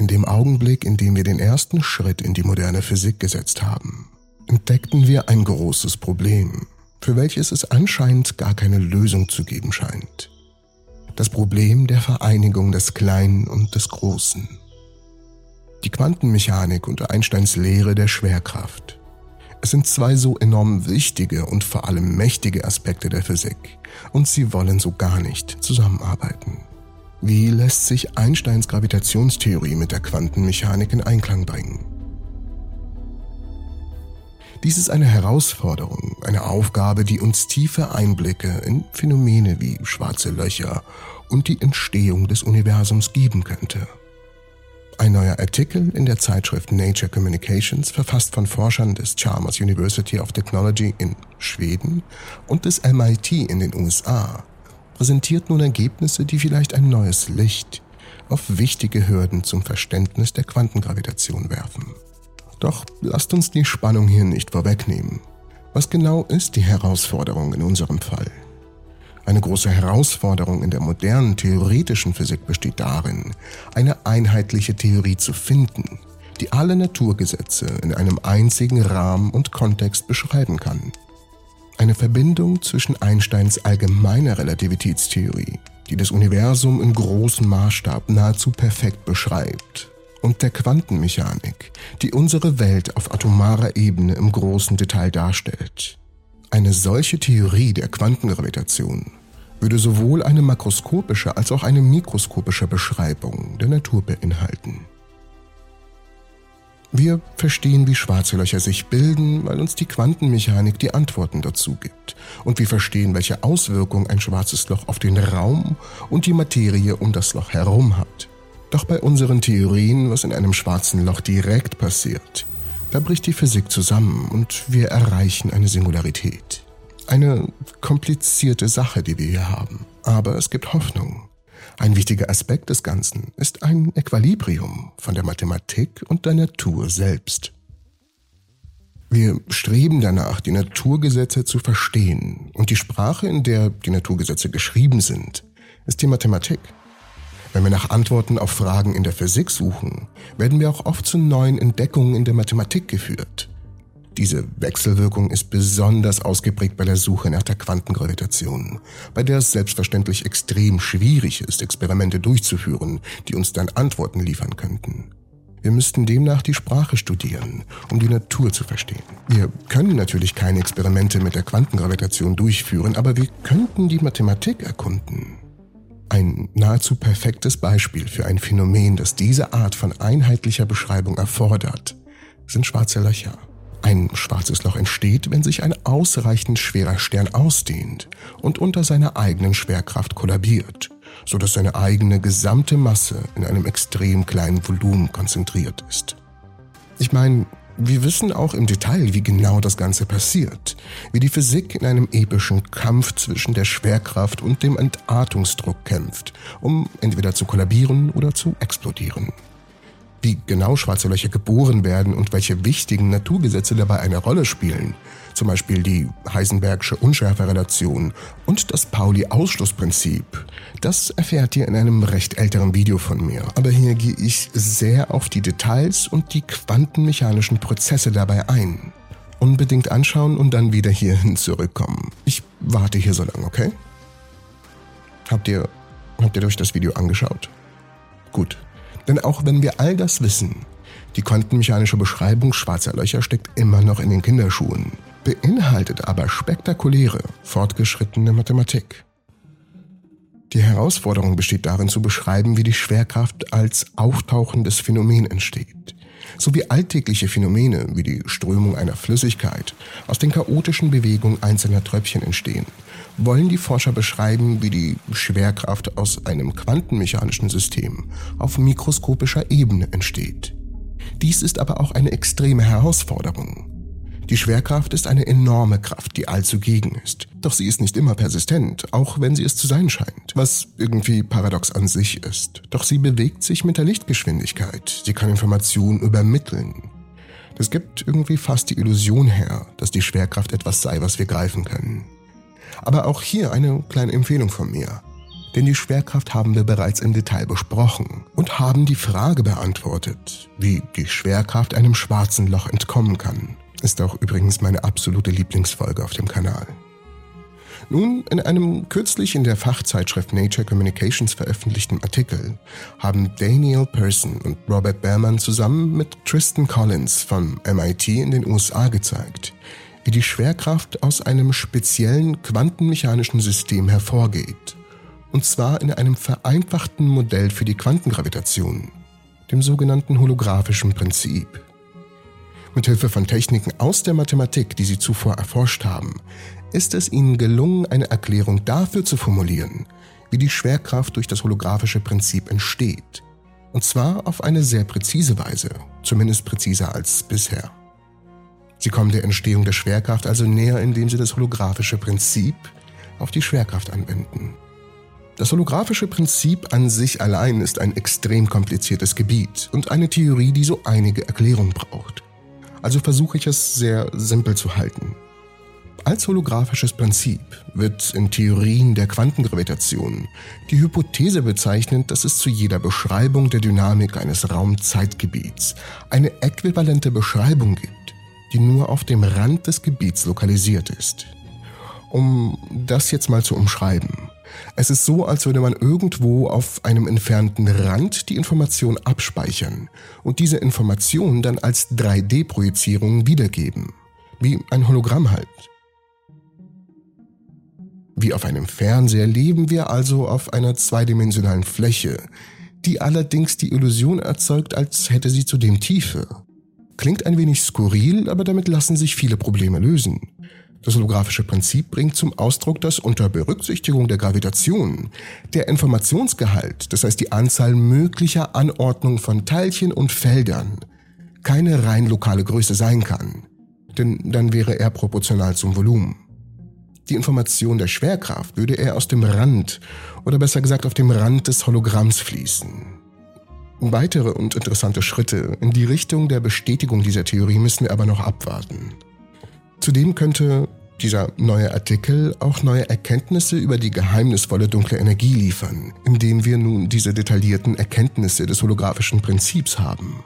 In dem Augenblick, in dem wir den ersten Schritt in die moderne Physik gesetzt haben, entdeckten wir ein großes Problem, für welches es anscheinend gar keine Lösung zu geben scheint. Das Problem der Vereinigung des Kleinen und des Großen. Die Quantenmechanik und Einsteins Lehre der Schwerkraft. Es sind zwei so enorm wichtige und vor allem mächtige Aspekte der Physik, und sie wollen so gar nicht zusammenarbeiten. Wie lässt sich Einsteins Gravitationstheorie mit der Quantenmechanik in Einklang bringen? Dies ist eine Herausforderung, eine Aufgabe, die uns tiefe Einblicke in Phänomene wie schwarze Löcher und die Entstehung des Universums geben könnte. Ein neuer Artikel in der Zeitschrift Nature Communications, verfasst von Forschern des Chalmers University of Technology in Schweden und des MIT in den USA, präsentiert nun Ergebnisse, die vielleicht ein neues Licht auf wichtige Hürden zum Verständnis der Quantengravitation werfen. Doch lasst uns die Spannung hier nicht vorwegnehmen. Was genau ist die Herausforderung in unserem Fall? Eine große Herausforderung in der modernen theoretischen Physik besteht darin, eine einheitliche Theorie zu finden, die alle Naturgesetze in einem einzigen Rahmen und Kontext beschreiben kann. Eine Verbindung zwischen Einsteins allgemeiner Relativitätstheorie, die das Universum im großen Maßstab nahezu perfekt beschreibt, und der Quantenmechanik, die unsere Welt auf atomarer Ebene im großen Detail darstellt. Eine solche Theorie der Quantengravitation würde sowohl eine makroskopische als auch eine mikroskopische Beschreibung der Natur beinhalten. Wir verstehen, wie schwarze Löcher sich bilden, weil uns die Quantenmechanik die Antworten dazu gibt. Und wir verstehen, welche Auswirkungen ein schwarzes Loch auf den Raum und die Materie um das Loch herum hat. Doch bei unseren Theorien, was in einem schwarzen Loch direkt passiert, da bricht die Physik zusammen und wir erreichen eine Singularität. Eine komplizierte Sache, die wir hier haben. Aber es gibt Hoffnung. Ein wichtiger Aspekt des Ganzen ist ein Äquilibrium von der Mathematik und der Natur selbst. Wir streben danach, die Naturgesetze zu verstehen, und die Sprache, in der die Naturgesetze geschrieben sind, ist die Mathematik. Wenn wir nach Antworten auf Fragen in der Physik suchen, werden wir auch oft zu neuen Entdeckungen in der Mathematik geführt. Diese Wechselwirkung ist besonders ausgeprägt bei der Suche nach der Quantengravitation, bei der es selbstverständlich extrem schwierig ist, Experimente durchzuführen, die uns dann Antworten liefern könnten. Wir müssten demnach die Sprache studieren, um die Natur zu verstehen. Wir können natürlich keine Experimente mit der Quantengravitation durchführen, aber wir könnten die Mathematik erkunden. Ein nahezu perfektes Beispiel für ein Phänomen, das diese Art von einheitlicher Beschreibung erfordert, sind schwarze Löcher. Ein schwarzes Loch entsteht, wenn sich ein ausreichend schwerer Stern ausdehnt und unter seiner eigenen Schwerkraft kollabiert, sodass seine eigene gesamte Masse in einem extrem kleinen Volumen konzentriert ist. Ich meine, wir wissen auch im Detail, wie genau das Ganze passiert, wie die Physik in einem epischen Kampf zwischen der Schwerkraft und dem Entartungsdruck kämpft, um entweder zu kollabieren oder zu explodieren wie genau schwarze Löcher geboren werden und welche wichtigen Naturgesetze dabei eine Rolle spielen, zum Beispiel die Heisenbergsche Unschärferelation und das Pauli-Ausschlussprinzip, das erfährt ihr in einem recht älteren Video von mir. Aber hier gehe ich sehr auf die Details und die quantenmechanischen Prozesse dabei ein. Unbedingt anschauen und dann wieder hierhin zurückkommen. Ich warte hier so lange, okay? Habt ihr, habt ihr euch das Video angeschaut? Gut, denn auch wenn wir all das wissen, die quantenmechanische Beschreibung schwarzer Löcher steckt immer noch in den Kinderschuhen, beinhaltet aber spektakuläre, fortgeschrittene Mathematik. Die Herausforderung besteht darin zu beschreiben, wie die Schwerkraft als auftauchendes Phänomen entsteht, sowie alltägliche Phänomene wie die Strömung einer Flüssigkeit aus den chaotischen Bewegungen einzelner Tröpfchen entstehen, wollen die Forscher beschreiben, wie die Schwerkraft aus einem quantenmechanischen System auf mikroskopischer Ebene entsteht. Dies ist aber auch eine extreme Herausforderung. Die Schwerkraft ist eine enorme Kraft, die allzugegen ist. Doch sie ist nicht immer persistent, auch wenn sie es zu sein scheint, was irgendwie paradox an sich ist. Doch sie bewegt sich mit der Lichtgeschwindigkeit. Sie kann Informationen übermitteln. Es gibt irgendwie fast die Illusion her, dass die Schwerkraft etwas sei, was wir greifen können. Aber auch hier eine kleine Empfehlung von mir. Denn die Schwerkraft haben wir bereits im Detail besprochen und haben die Frage beantwortet, wie die Schwerkraft einem schwarzen Loch entkommen kann. Ist auch übrigens meine absolute Lieblingsfolge auf dem Kanal. Nun, in einem kürzlich in der Fachzeitschrift Nature Communications veröffentlichten Artikel haben Daniel Person und Robert Behrman zusammen mit Tristan Collins vom MIT in den USA gezeigt, wie die Schwerkraft aus einem speziellen quantenmechanischen System hervorgeht. Und zwar in einem vereinfachten Modell für die Quantengravitation, dem sogenannten holographischen Prinzip. Mithilfe von Techniken aus der Mathematik, die sie zuvor erforscht haben, ist es ihnen gelungen, eine Erklärung dafür zu formulieren, wie die Schwerkraft durch das holographische Prinzip entsteht. Und zwar auf eine sehr präzise Weise, zumindest präziser als bisher. Sie kommen der Entstehung der Schwerkraft also näher, indem sie das holographische Prinzip auf die Schwerkraft anwenden. Das holographische Prinzip an sich allein ist ein extrem kompliziertes Gebiet und eine Theorie, die so einige Erklärungen braucht. Also versuche ich es sehr simpel zu halten. Als holographisches Prinzip wird in Theorien der Quantengravitation die Hypothese bezeichnet, dass es zu jeder Beschreibung der Dynamik eines Raumzeitgebiets eine äquivalente Beschreibung gibt, die nur auf dem Rand des Gebiets lokalisiert ist. Um das jetzt mal zu umschreiben. Es ist so, als würde man irgendwo auf einem entfernten Rand die Information abspeichern und diese Information dann als 3D-Projizierung wiedergeben. Wie ein Hologramm halt. Wie auf einem Fernseher leben wir also auf einer zweidimensionalen Fläche, die allerdings die Illusion erzeugt, als hätte sie zudem Tiefe. Klingt ein wenig skurril, aber damit lassen sich viele Probleme lösen. Das holographische Prinzip bringt zum Ausdruck, dass unter Berücksichtigung der Gravitation der Informationsgehalt, das heißt die Anzahl möglicher Anordnungen von Teilchen und Feldern, keine rein lokale Größe sein kann, denn dann wäre er proportional zum Volumen. Die Information der Schwerkraft würde eher aus dem Rand oder besser gesagt auf dem Rand des Hologramms fließen. Weitere und interessante Schritte in die Richtung der Bestätigung dieser Theorie müssen wir aber noch abwarten. Zudem könnte dieser neue Artikel auch neue Erkenntnisse über die geheimnisvolle dunkle Energie liefern, indem wir nun diese detaillierten Erkenntnisse des holographischen Prinzips haben.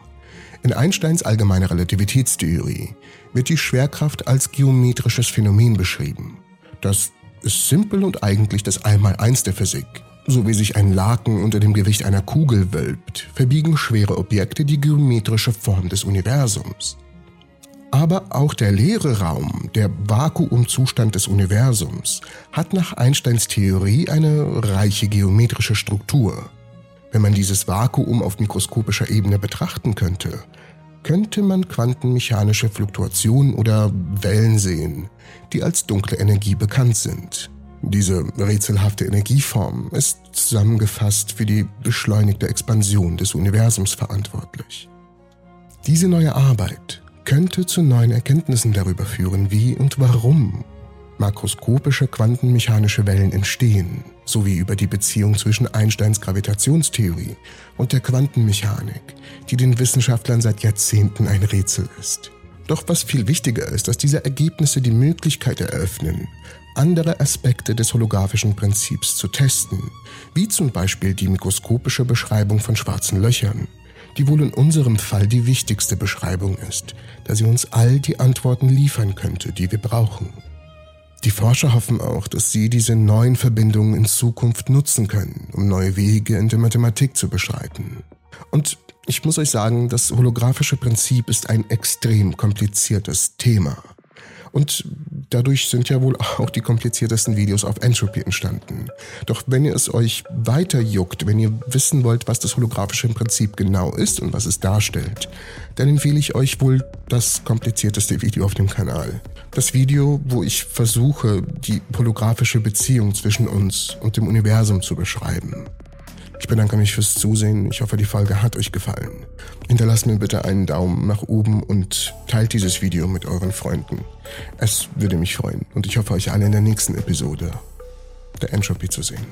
In Einsteins allgemeiner Relativitätstheorie wird die Schwerkraft als geometrisches Phänomen beschrieben. Das ist simpel und eigentlich das Einmaleins der Physik. So wie sich ein Laken unter dem Gewicht einer Kugel wölbt, verbiegen schwere Objekte die geometrische Form des Universums. Aber auch der leere Raum, der Vakuumzustand des Universums, hat nach Einsteins Theorie eine reiche geometrische Struktur. Wenn man dieses Vakuum auf mikroskopischer Ebene betrachten könnte, könnte man quantenmechanische Fluktuationen oder Wellen sehen, die als dunkle Energie bekannt sind. Diese rätselhafte Energieform ist zusammengefasst für die beschleunigte Expansion des Universums verantwortlich. Diese neue Arbeit könnte zu neuen Erkenntnissen darüber führen, wie und warum makroskopische quantenmechanische Wellen entstehen, sowie über die Beziehung zwischen Einsteins Gravitationstheorie und der Quantenmechanik, die den Wissenschaftlern seit Jahrzehnten ein Rätsel ist. Doch was viel wichtiger ist, dass diese Ergebnisse die Möglichkeit eröffnen, andere Aspekte des holographischen Prinzips zu testen, wie zum Beispiel die mikroskopische Beschreibung von schwarzen Löchern, die wohl in unserem Fall die wichtigste Beschreibung ist, da sie uns all die Antworten liefern könnte, die wir brauchen. Die Forscher hoffen auch, dass sie diese neuen Verbindungen in Zukunft nutzen können, um neue Wege in der Mathematik zu beschreiten. Und ich muss euch sagen, das holographische Prinzip ist ein extrem kompliziertes Thema. Und dadurch sind ja wohl auch die kompliziertesten Videos auf Entropy entstanden. Doch wenn ihr es euch weiter juckt, wenn ihr wissen wollt, was das holographische Prinzip genau ist und was es darstellt, dann empfehle ich euch wohl das komplizierteste Video auf dem Kanal. Das Video, wo ich versuche, die holographische Beziehung zwischen uns und dem Universum zu beschreiben. Ich bedanke mich fürs Zusehen. Ich hoffe, die Folge hat euch gefallen. Hinterlasst mir bitte einen Daumen nach oben und teilt dieses Video mit euren Freunden. Es würde mich freuen und ich hoffe, euch alle in der nächsten Episode der Entropy zu sehen.